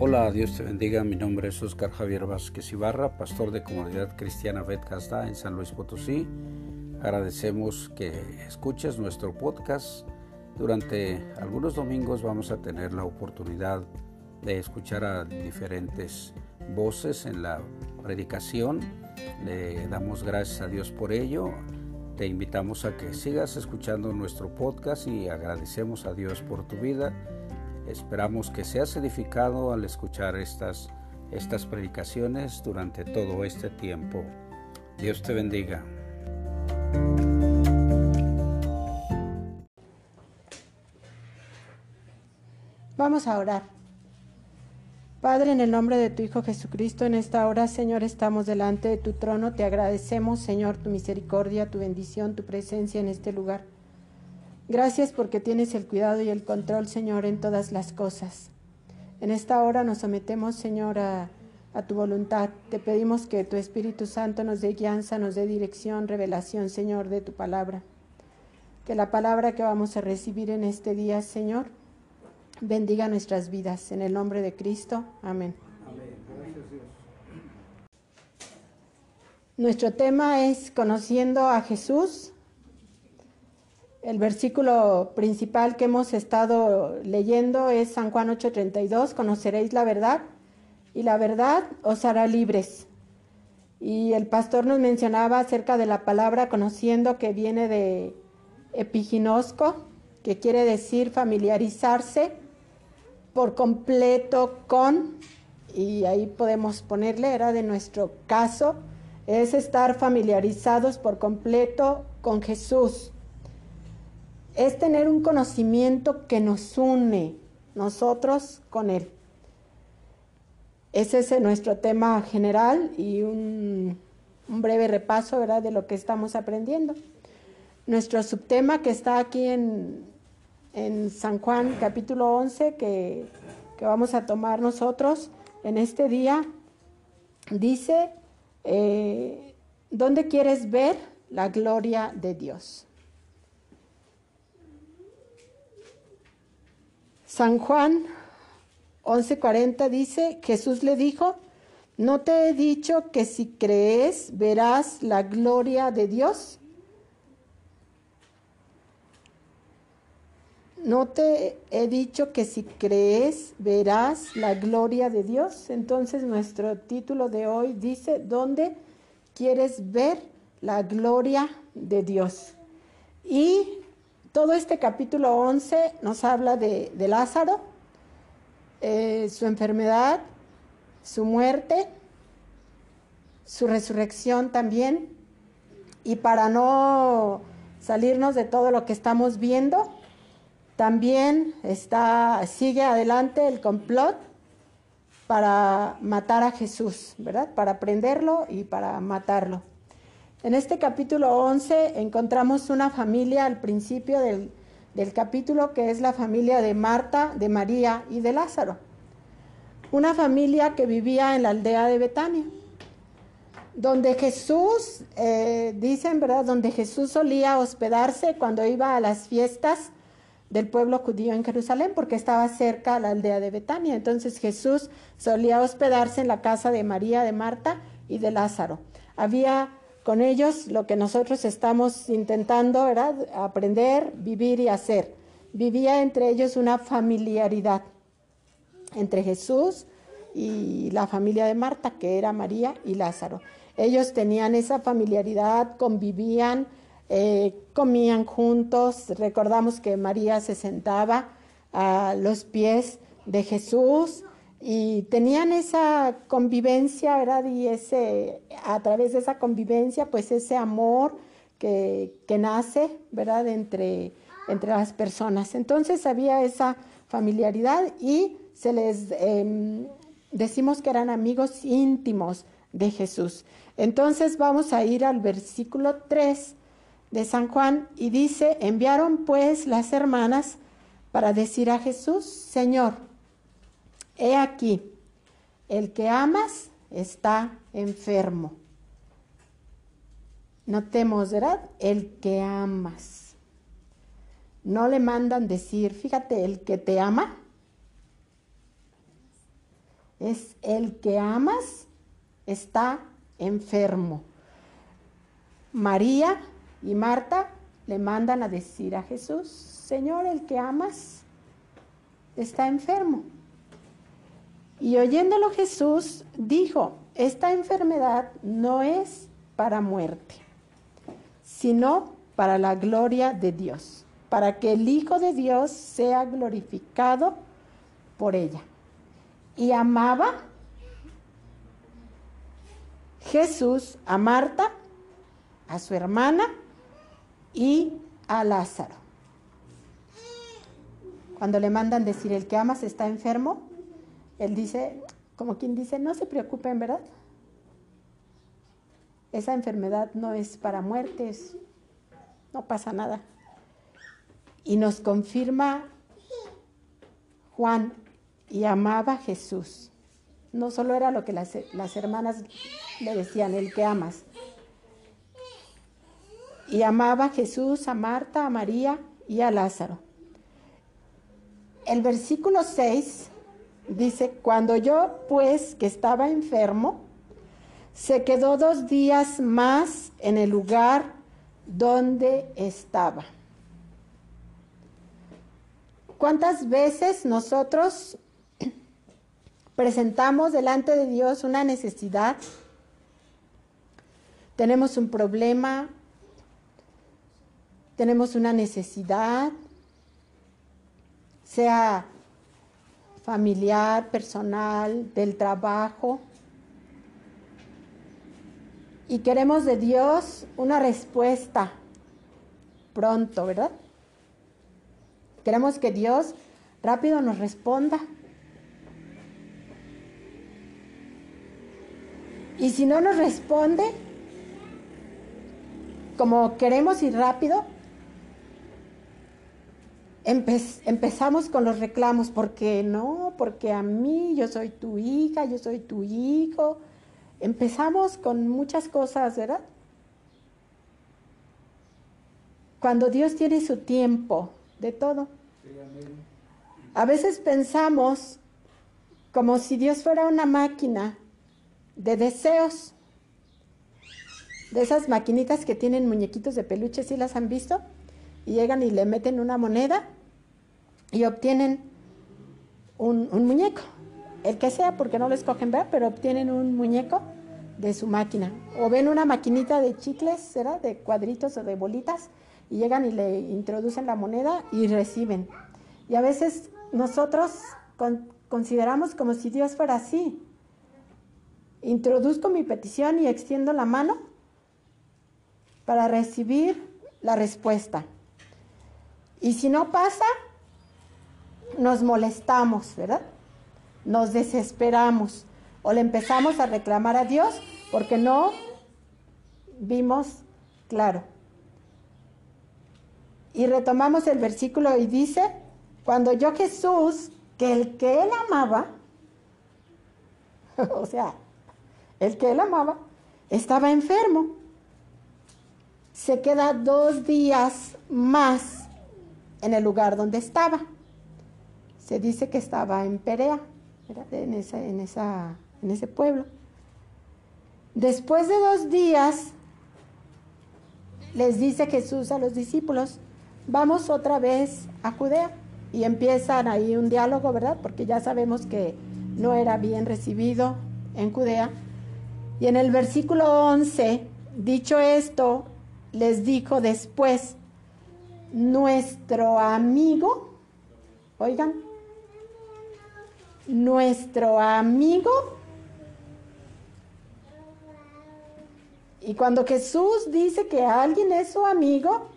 Hola, Dios te bendiga. Mi nombre es Oscar Javier Vázquez Ibarra, pastor de Comunidad Cristiana Betcasta en San Luis Potosí. Agradecemos que escuches nuestro podcast. Durante algunos domingos vamos a tener la oportunidad de escuchar a diferentes voces en la predicación. Le damos gracias a Dios por ello. Te invitamos a que sigas escuchando nuestro podcast y agradecemos a Dios por tu vida Esperamos que seas edificado al escuchar estas, estas predicaciones durante todo este tiempo. Dios te bendiga. Vamos a orar. Padre, en el nombre de tu Hijo Jesucristo, en esta hora, Señor, estamos delante de tu trono. Te agradecemos, Señor, tu misericordia, tu bendición, tu presencia en este lugar. Gracias porque tienes el cuidado y el control, Señor, en todas las cosas. En esta hora nos sometemos, Señor, a, tu voluntad. Te pedimos que tu Espíritu Santo nos dé guianza, nos dé dirección, revelación, Señor, de tu palabra. Que la palabra que vamos a recibir en este día, Señor, bendiga nuestras vidas. En el nombre de Cristo. Amén. Nuestro tema es conociendo a Jesús el versículo principal que hemos estado leyendo es San Juan 8:32, conoceréis la verdad y la verdad os hará libres. Y el pastor nos mencionaba acerca de la palabra conociendo que viene de epiginosco, que quiere decir familiarizarse por completo con, y ahí podemos ponerle, era de nuestro caso, es estar familiarizados por completo con Jesús es tener un conocimiento que nos une nosotros con Él. Ese es nuestro tema general y un, breve repaso ¿verdad? de lo que estamos aprendiendo. Nuestro subtema que está aquí en, San Juan capítulo 11, que, vamos a tomar nosotros en este día, dice, eh, ¿dónde quieres ver la gloria de Dios? San Juan 11:40 dice, Jesús le dijo, ¿no te he dicho que si crees verás la gloria de Dios? ¿No te he dicho que si crees verás la gloria de Dios? Entonces nuestro título de hoy dice, ¿dónde quieres ver la gloria de Dios? Y todo este capítulo 11 nos habla de, Lázaro, eh, su enfermedad, su muerte, su resurrección también. Y para no salirnos de todo lo que estamos viendo, también está, sigue adelante el complot para matar a Jesús, ¿verdad? Para prenderlo y para matarlo. En este capítulo 11 encontramos una familia al principio del, capítulo que es la familia de Marta, de María y de Lázaro. Una familia que vivía en la aldea de Betania, donde Jesús, eh, dicen, ¿verdad? Donde Jesús solía hospedarse cuando iba a las fiestas del pueblo judío en Jerusalén, porque estaba cerca a la aldea de Betania. Entonces Jesús solía hospedarse en la casa de María, de Marta y de Lázaro. Había con ellos lo que nosotros estamos intentando era aprender, vivir y hacer. Vivía entre ellos una familiaridad entre Jesús y la familia de Marta, que era María y Lázaro. Ellos tenían esa familiaridad, convivían, eh, comían juntos. Recordamos que María se sentaba a los pies de Jesús y tenían esa convivencia, ¿verdad? Y ese, a través de esa convivencia, pues ese amor que, nace, ¿verdad? Entre, entre las personas. Entonces había esa familiaridad y se les em, decimos que eran amigos íntimos de Jesús. Entonces vamos a ir al versículo 3 de San Juan y dice, enviaron pues las hermanas para decir a Jesús, Señor, He aquí, el que amas está enfermo. Notemos, ¿verdad? El que amas. No le mandan decir, fíjate, el que te ama. es el que amas está enfermo. María y Marta le mandan a decir a Jesús, Señor, el que amas está enfermo. Y oyéndolo Jesús dijo, esta enfermedad no es para muerte, sino para la gloria de Dios, para que el Hijo de Dios sea glorificado por ella. Y amaba Jesús a Marta, a su hermana y a Lázaro. Cuando le mandan decir el que amas está enfermo, él dice, como quien dice, no se preocupen, ¿verdad? Esa enfermedad no es para muertes, no pasa nada. Y nos confirma Juan, y amaba a Jesús. No solo era lo que las, las hermanas le decían, el que amas. Y amaba a Jesús, a Marta, a María y a Lázaro. El versículo 6 dice, cuando yo pues que estaba enfermo, se quedó dos días más en el lugar donde estaba. ¿Cuántas veces nosotros presentamos delante de Dios una necesidad? Tenemos un problema, tenemos una necesidad, sea familiar, personal, del trabajo. Y queremos de Dios una respuesta pronto, ¿verdad? Queremos que Dios rápido nos responda. Y si no nos responde, como queremos ir rápido, empezamos con los reclamos, porque no, porque a mí, yo soy tu hija, yo soy tu hijo. Empezamos con muchas cosas, ¿verdad? Cuando Dios tiene su tiempo de todo. A veces pensamos como si Dios fuera una máquina de deseos, de esas maquinitas que tienen muñequitos de peluche, ¿sí las han visto? Y llegan y le meten una moneda y obtienen un, muñeco, el que sea, porque no lo escogen ver, pero obtienen un muñeco de su máquina. O ven una maquinita de chicles, ¿será? De cuadritos o de bolitas, y llegan y le introducen la moneda y reciben. Y a veces nosotros consideramos como si Dios fuera así. Introduzco mi petición y extiendo la mano para recibir la respuesta. Y si no pasa, nos molestamos, ¿verdad? Nos desesperamos o le empezamos a reclamar a Dios porque no vimos claro. Y retomamos el versículo y dice, cuando yo Jesús, que el que él amaba, o sea, el que él amaba, estaba enfermo, se queda dos días más en el lugar donde estaba se dice que estaba en Perea, En, ese pueblo. Después de dos días, les dice Jesús a los discípulos, vamos otra vez a Judea. Y empiezan ahí un diálogo, ¿verdad? Porque ya sabemos que no era bien recibido en Judea. Y en el versículo 11, dicho esto, les dijo después, nuestro amigo, oigan, nuestro amigo. Y cuando Jesús dice que alguien es su amigo,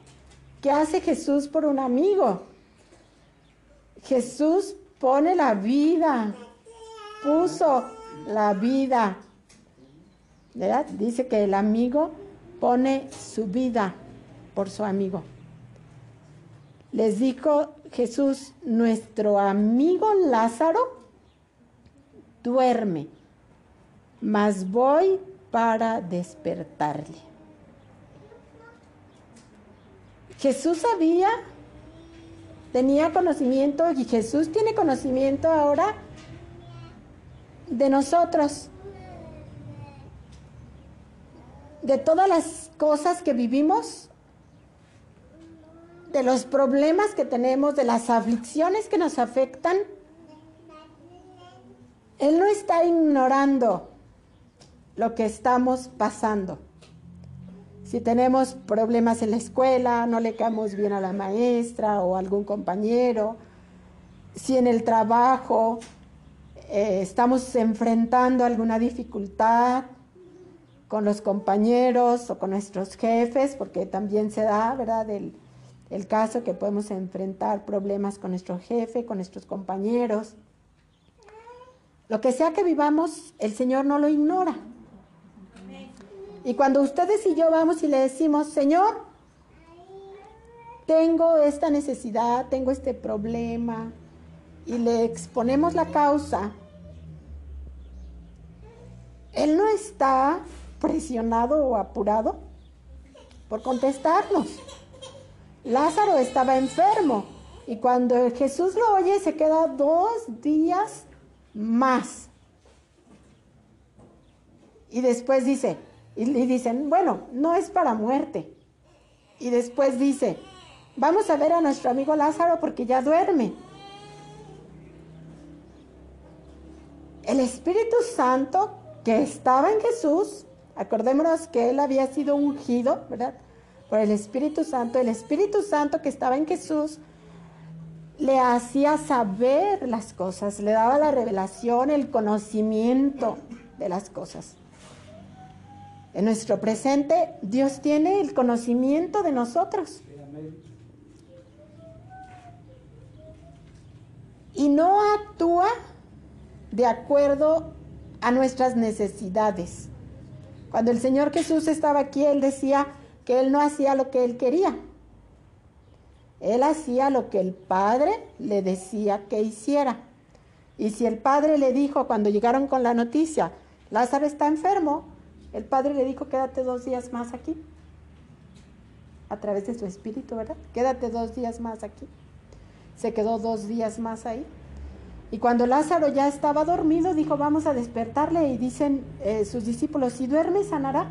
¿qué hace Jesús por un amigo? Jesús pone la vida, puso la vida. ¿Verdad? Dice que el amigo pone su vida por su amigo. Les dijo Jesús, nuestro amigo Lázaro duerme, mas voy para despertarle. Jesús sabía, tenía conocimiento y Jesús tiene conocimiento ahora de nosotros, de todas las cosas que vivimos, de los problemas que tenemos, de las aflicciones que nos afectan. Él no está ignorando lo que estamos pasando. Si tenemos problemas en la escuela, no le caemos bien a la maestra o algún compañero, si en el trabajo eh, estamos enfrentando alguna dificultad con los compañeros o con nuestros jefes, porque también se da, ¿verdad?, el caso que podemos enfrentar problemas con nuestro jefe, con nuestros compañeros. Lo que sea que vivamos, el Señor no lo ignora. Y cuando ustedes y yo vamos y le decimos, Señor, tengo esta necesidad, tengo este problema, y le exponemos la causa, Él no está presionado o apurado por contestarnos. Lázaro estaba enfermo y cuando Jesús lo oye se queda dos días más. Y después dice, y le dicen, bueno, no es para muerte. Y después dice, vamos a ver a nuestro amigo Lázaro porque ya duerme. El Espíritu Santo que estaba en Jesús, acordémonos que él había sido ungido, ¿verdad? Por el Espíritu Santo. El Espíritu Santo que estaba en Jesús le hacía saber las cosas, le daba la revelación, el conocimiento de las cosas. En nuestro presente, Dios tiene el conocimiento de nosotros. Y no actúa de acuerdo a nuestras necesidades. Cuando el Señor Jesús estaba aquí, Él decía que Él no hacía lo que Él quería. Él hacía lo que el Padre le decía que hiciera. Y si el Padre le dijo cuando llegaron con la noticia, Lázaro está enfermo, el padre le dijo, quédate dos días más aquí. A través de su espíritu, ¿verdad? Quédate dos días más aquí. Se quedó dos días más ahí. Y cuando Lázaro ya estaba dormido, dijo, vamos a despertarle. Y dicen eh, sus discípulos, si duerme, sanará.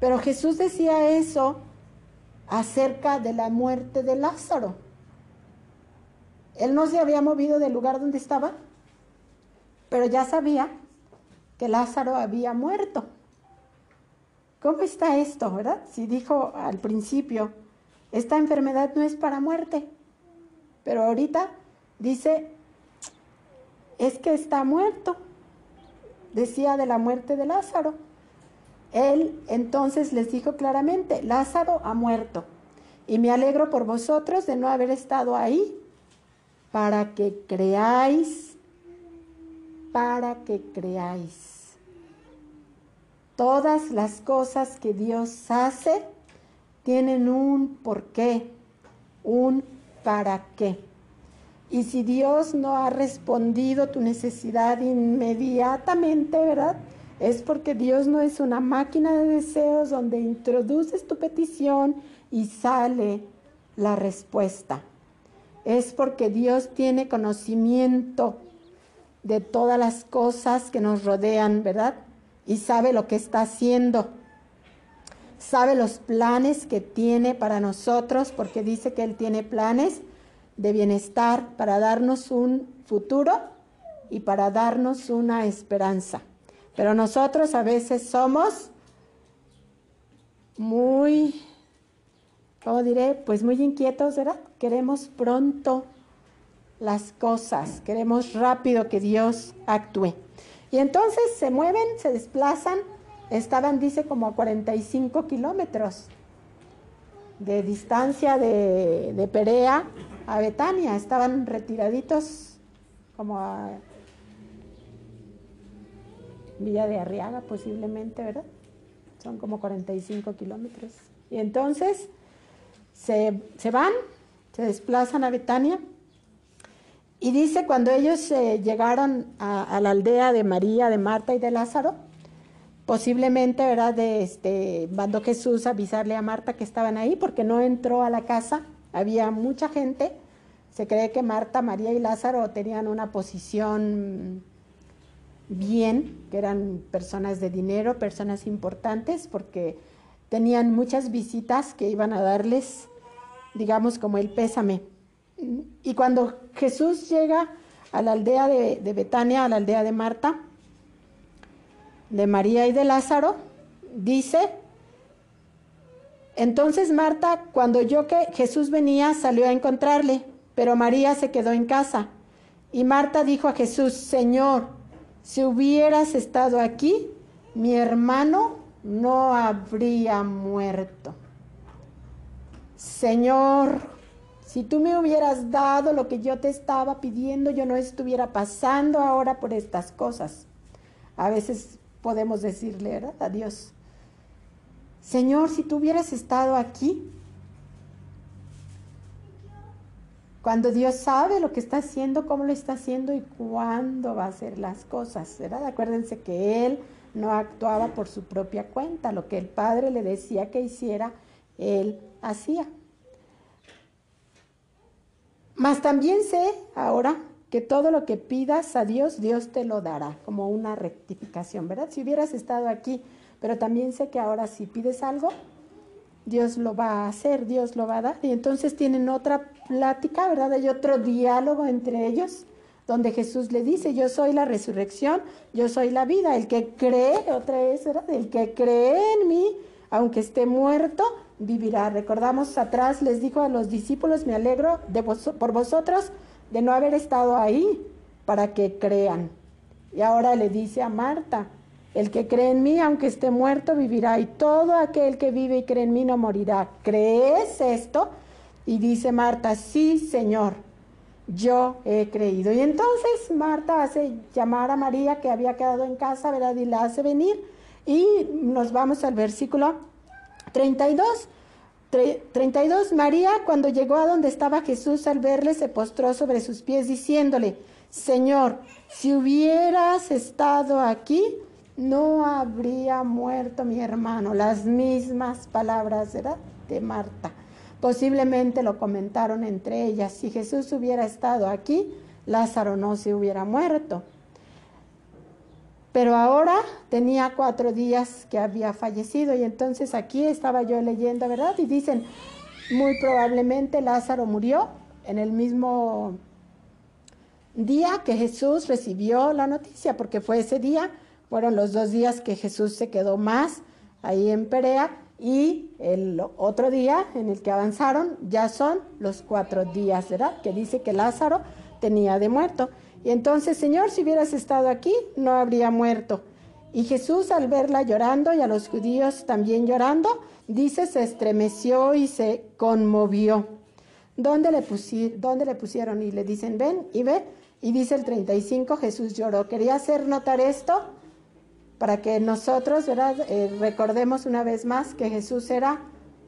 Pero Jesús decía eso acerca de la muerte de Lázaro. Él no se había movido del lugar donde estaba, pero ya sabía que Lázaro había muerto. ¿Cómo está esto, verdad? Si dijo al principio, esta enfermedad no es para muerte, pero ahorita dice, es que está muerto. Decía de la muerte de Lázaro. Él entonces les dijo claramente, Lázaro ha muerto. Y me alegro por vosotros de no haber estado ahí, para que creáis, para que creáis. Todas las cosas que Dios hace tienen un porqué, un para qué. Y si Dios no ha respondido tu necesidad inmediatamente, ¿verdad? Es porque Dios no es una máquina de deseos donde introduces tu petición y sale la respuesta. Es porque Dios tiene conocimiento de todas las cosas que nos rodean, ¿verdad? y sabe lo que está haciendo. Sabe los planes que tiene para nosotros, porque dice que Él tiene planes de bienestar para darnos un futuro y para darnos una esperanza. Pero nosotros a veces somos muy, ¿cómo diré? Pues muy inquietos, ¿verdad? Queremos pronto las cosas, queremos rápido que Dios actúe. Y entonces se mueven, se desplazan, estaban, dice, como a 45 kilómetros de distancia de, Perea a Betania, estaban retiraditos como a Villa de Arriaga posiblemente, ¿verdad? Son como 45 kilómetros. Y entonces se, se van, se desplazan a Betania y dice, cuando ellos eh, llegaron a, la aldea de María, de Marta y de Lázaro, posiblemente, ¿verdad? De, este, mandó Jesús a avisarle a Marta que estaban ahí, porque no entró a la casa, había mucha gente. Se cree que Marta, María y Lázaro tenían una posición bien, que eran personas de dinero, personas importantes, porque tenían muchas visitas que iban a darles, digamos, como el pésame. Y cuando Jesús llega a la aldea de, Betania, a la aldea de Marta, de María y de Lázaro, dice, entonces Marta, cuando oyó que Jesús venía, salió a encontrarle, pero María se quedó en casa. Y Marta dijo a Jesús, Señor, si hubieras estado aquí, mi hermano no habría muerto. Señor, si tú me hubieras dado lo que yo te estaba pidiendo, yo no estuviera pasando ahora por estas cosas. A veces podemos decirle ¿verdad? a Dios, Señor, si tú hubieras estado aquí, cuando Dios sabe lo que está haciendo, cómo lo está haciendo y cuándo va a hacer las cosas, ¿verdad? Acuérdense que Él no actuaba por su propia cuenta, lo que el Padre le decía que hiciera, Él hacía. Mas también sé ahora que todo lo que pidas a Dios, Dios te lo dará, como una rectificación, ¿verdad? Si hubieras estado aquí, pero también sé que ahora si pides algo, Dios lo va a hacer, Dios lo va a dar. Y entonces tienen otra plática, ¿verdad? Hay otro diálogo entre ellos, donde Jesús le dice, yo soy la resurrección, yo soy la vida. El que cree, otra vez, ¿verdad? El que cree en mí, aunque esté muerto, vivirá. Recordamos atrás, les dijo a los discípulos, me alegro de por vosotros de no haber estado ahí para que crean. Y ahora le dice a Marta, el que cree en mí, aunque esté muerto, vivirá. Y todo aquel que vive y cree en mí no morirá. ¿Crees esto? Y dice Marta, sí, Señor, yo he creído. Y entonces Marta hace llamar a María, que había quedado en casa, ¿verdad? Y la hace venir. Y nos vamos al versículo 32. 32. María, cuando llegó a donde estaba Jesús, al verle, se postró sobre sus pies, diciéndole, Señor, si hubieras estado aquí, no habría muerto mi hermano. Las mismas palabras de Marta. Posiblemente lo comentaron entre ellas. Si Jesús hubiera estado aquí, Lázaro no se hubiera muerto. Pero ahora tenía cuatro días que había fallecido y entonces aquí estaba yo leyendo, ¿verdad? Y dicen, muy probablemente Lázaro murió en el mismo día que Jesús recibió la noticia, porque fue ese día fueron los dos días que Jesús se quedó más ahí en Perea y el otro día en el que avanzaron ya son los cuatro días, ¿verdad? Que dice que Lázaro tenía de muerto. Y entonces, Señor, si hubieras estado aquí, no habría muerto. Y Jesús al verla llorando y a los judíos también llorando, dice, se estremeció y se conmovió. ¿Dónde le, ¿Dónde le pusieron? Y le dicen, ven y ve. Y dice el 35, Jesús lloró. Quería hacer notar esto para que nosotros, ¿verdad? Eh, recordemos una vez más que Jesús era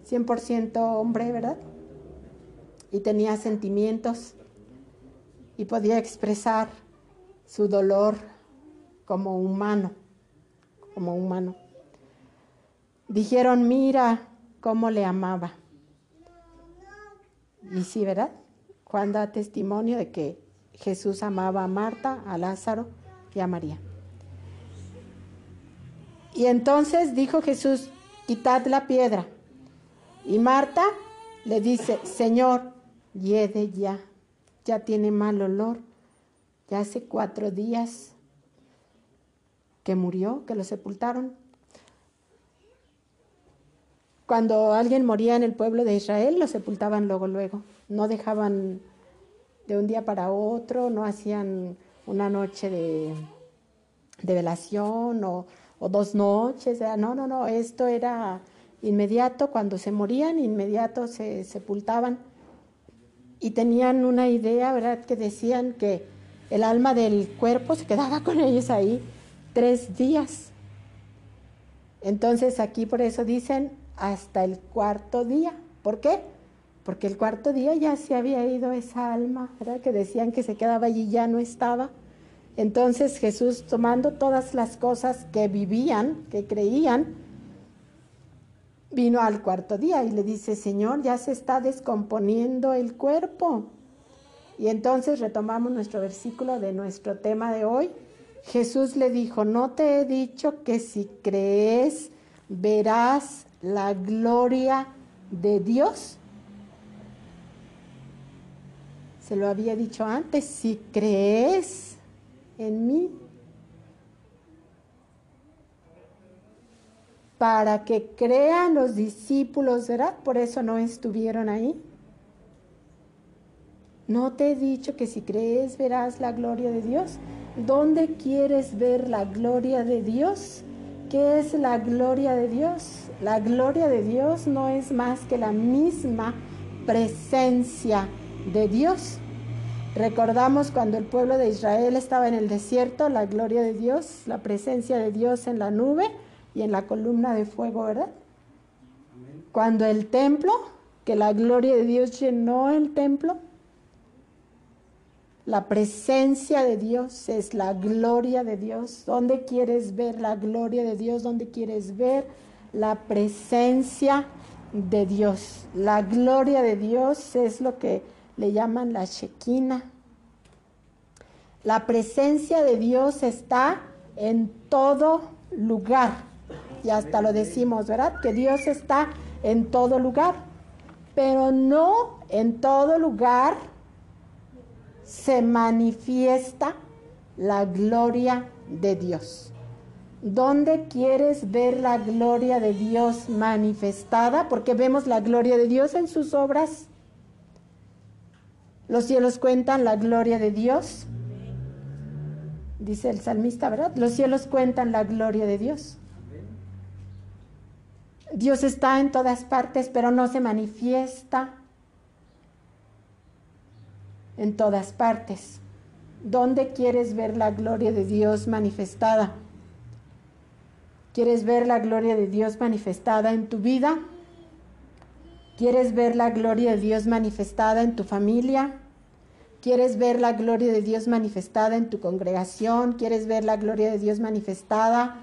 100% hombre, ¿verdad? Y tenía sentimientos y podía expresar su dolor como humano, como humano. Dijeron, mira cómo le amaba. Y sí, ¿verdad? Juan da testimonio de que Jesús amaba a Marta, a Lázaro y a María. Y entonces dijo Jesús, quitad la piedra. Y Marta le dice, Señor, yede ya, ya tiene mal olor. Ya hace cuatro días que murió, que lo sepultaron. Cuando alguien moría en el pueblo de Israel, lo sepultaban luego, luego. No dejaban de un día para otro, no hacían una noche de, de velación o o dos noches, no, no, no, esto era inmediato, cuando se morían, inmediato se sepultaban y tenían una idea, ¿verdad? Que decían que el alma del cuerpo se quedaba con ellos ahí tres días. Entonces aquí por eso dicen hasta el cuarto día. ¿Por qué? Porque el cuarto día ya se había ido esa alma, ¿verdad? Que decían que se quedaba allí y ya no estaba. Entonces Jesús, tomando todas las cosas que vivían, que creían, vino al cuarto día y le dice, Señor, ya se está descomponiendo el cuerpo. Y entonces retomamos nuestro versículo de nuestro tema de hoy, Jesús le dijo, ¿no te he dicho que si crees verás la gloria de Dios? Se lo había dicho antes, si crees en mí, para que crean los discípulos, ¿verdad? Por eso no estuvieron ahí. ¿No te he dicho que si crees verás la gloria de Dios? ¿Dónde quieres ver la gloria de Dios? ¿Qué es la gloria de Dios? La gloria de Dios no es más que la misma presencia de Dios. Recordamos cuando el pueblo de Israel estaba en el desierto, la gloria de Dios, la presencia de Dios en la nube y en la columna de fuego, ¿verdad? Cuando el templo, que la gloria de Dios llenó el templo, la presencia de Dios es la gloria de Dios. ¿Dónde quieres ver la gloria de Dios? ¿Dónde quieres ver la presencia de Dios? La gloria de Dios es lo que le llaman la Shekinah. La presencia de Dios está en todo lugar. Y hasta lo decimos, ¿verdad? Que Dios está en todo lugar. Pero no en todo lugar se manifiesta la gloria de Dios. ¿Dónde quieres ver la gloria de Dios manifestada? Porque vemos la gloria de Dios en sus obras. Los cielos cuentan la gloria de Dios. Dice el salmista, ¿verdad? Los cielos cuentan la gloria de Dios. Dios está en todas partes, pero no se manifiesta en todas partes. ¿Dónde quieres ver la gloria de Dios manifestada? ¿Quieres ver la gloria de Dios manifestada en tu vida? ¿Quieres ver la gloria de Dios manifestada en tu familia? ¿Quieres ver la gloria de Dios manifestada en tu congregación? ¿Quieres ver la gloria de Dios manifestada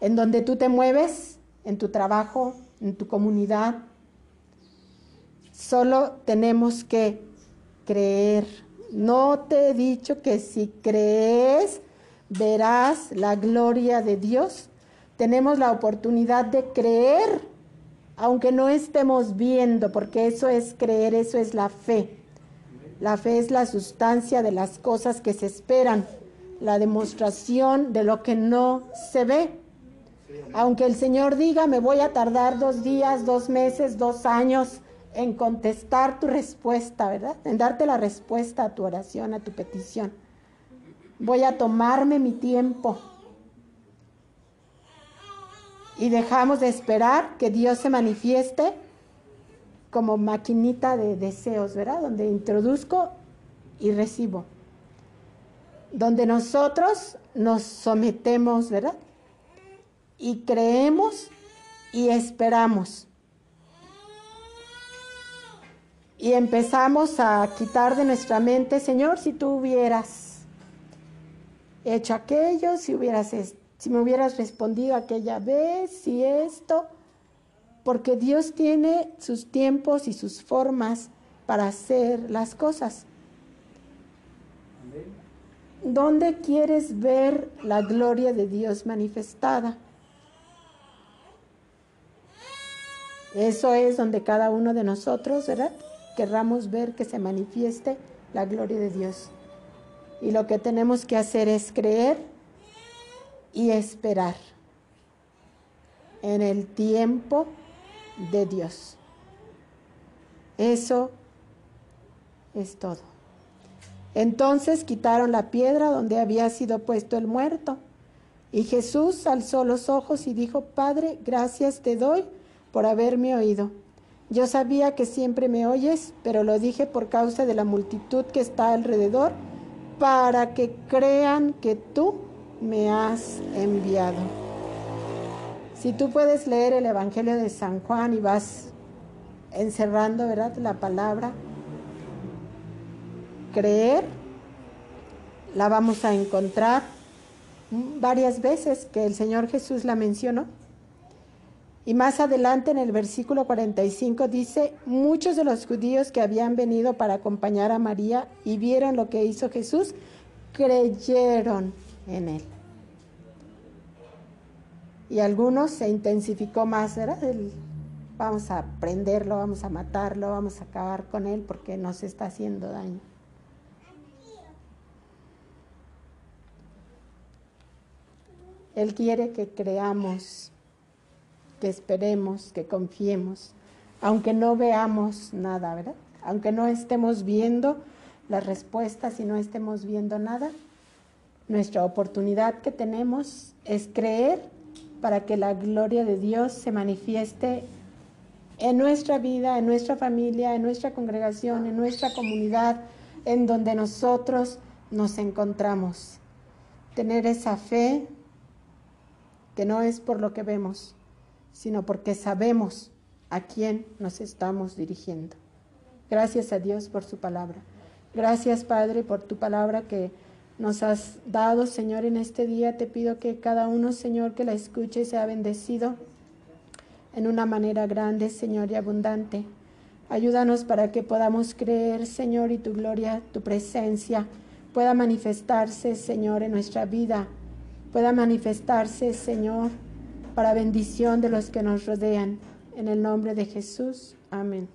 en donde tú te mueves? ¿En tu trabajo? ¿En tu comunidad? Solo tenemos que creer. No te he dicho que si crees verás la gloria de Dios. Tenemos la oportunidad de creer, aunque no estemos viendo, porque eso es creer, eso es la fe. La fe es la sustancia de las cosas que se esperan, la demostración de lo que no se ve. Aunque el Señor diga, me voy a tardar dos días, dos meses, dos años, en contestar tu respuesta, ¿verdad? En darte la respuesta a tu oración, a tu petición. Voy a tomarme mi tiempo. Y dejamos de esperar que Dios se manifieste como maquinita de deseos, ¿verdad? Donde introduzco y recibo. Donde nosotros nos sometemos, ¿verdad? Y creemos y esperamos. y empezamos a quitar de nuestra mente, Señor, si tú hubieras hecho aquello, si hubieras si me hubieras respondido aquella vez, si esto, porque Dios tiene sus tiempos y sus formas para hacer las cosas. ¿Dónde quieres ver la gloria de Dios manifestada? Eso es donde cada uno de nosotros, ¿verdad? querramos ver que se manifieste la gloria de Dios. Y lo que tenemos que hacer es creer y esperar en el tiempo de Dios. Eso es todo. Entonces quitaron la piedra donde había sido puesto el muerto. Y Jesús alzó los ojos y dijo, Padre, gracias te doy por haberme oído. Yo sabía que siempre me oyes, pero lo dije por causa de la multitud que está alrededor, para que crean que tú me has enviado. Si tú puedes leer el Evangelio de San Juan y vas encerrando, ¿verdad? La palabra creer, la vamos a encontrar varias veces que el Señor Jesús la mencionó. Y más adelante en el versículo 45 dice, muchos de los judíos que habían venido para acompañar a María y vieron lo que hizo Jesús, creyeron en él. Y algunos se intensificó más, ¿verdad? vamos a prenderlo, vamos a matarlo, vamos a acabar con él porque nos está haciendo daño. Él quiere que creamos, que esperemos, que confiemos, aunque no veamos nada, ¿verdad? Aunque no estemos viendo las respuestas y no estemos viendo nada, nuestra oportunidad que tenemos es creer para que la gloria de Dios se manifieste en nuestra vida, en nuestra familia, en nuestra congregación, en nuestra comunidad, en donde nosotros nos encontramos. Tener esa fe que no es por lo que vemos, sino porque sabemos a quién nos estamos dirigiendo. Gracias a Dios por su palabra. Gracias, Padre, por tu palabra que nos has dado, Señor, en este día. Te pido que cada uno, Señor, que la escuche sea bendecido en una manera grande, Señor, y abundante. Ayúdanos para que podamos creer, Señor, y tu gloria, tu presencia pueda manifestarse, Señor, en nuestra vida, pueda manifestarse, Señor, para bendición de los que nos rodean. En el nombre de Jesús. Amén.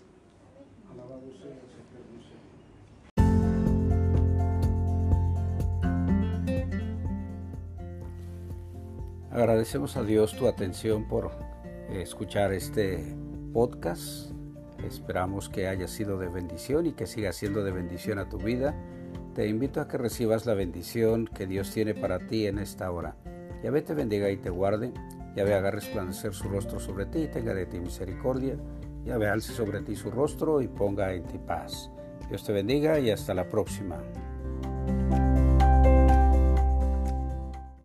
Agradecemos a Dios tu atención por escuchar este podcast. Esperamos que haya sido de bendición y que siga siendo de bendición a tu vida. Te invito a que recibas la bendición que Dios tiene para ti en esta hora. Yahvé te bendiga y te guarde. Yahvé haga resplandecer su rostro sobre ti y tenga de ti misericordia. Yahvé alce sobre ti su rostro y ponga en ti paz. Dios te bendiga y hasta la próxima.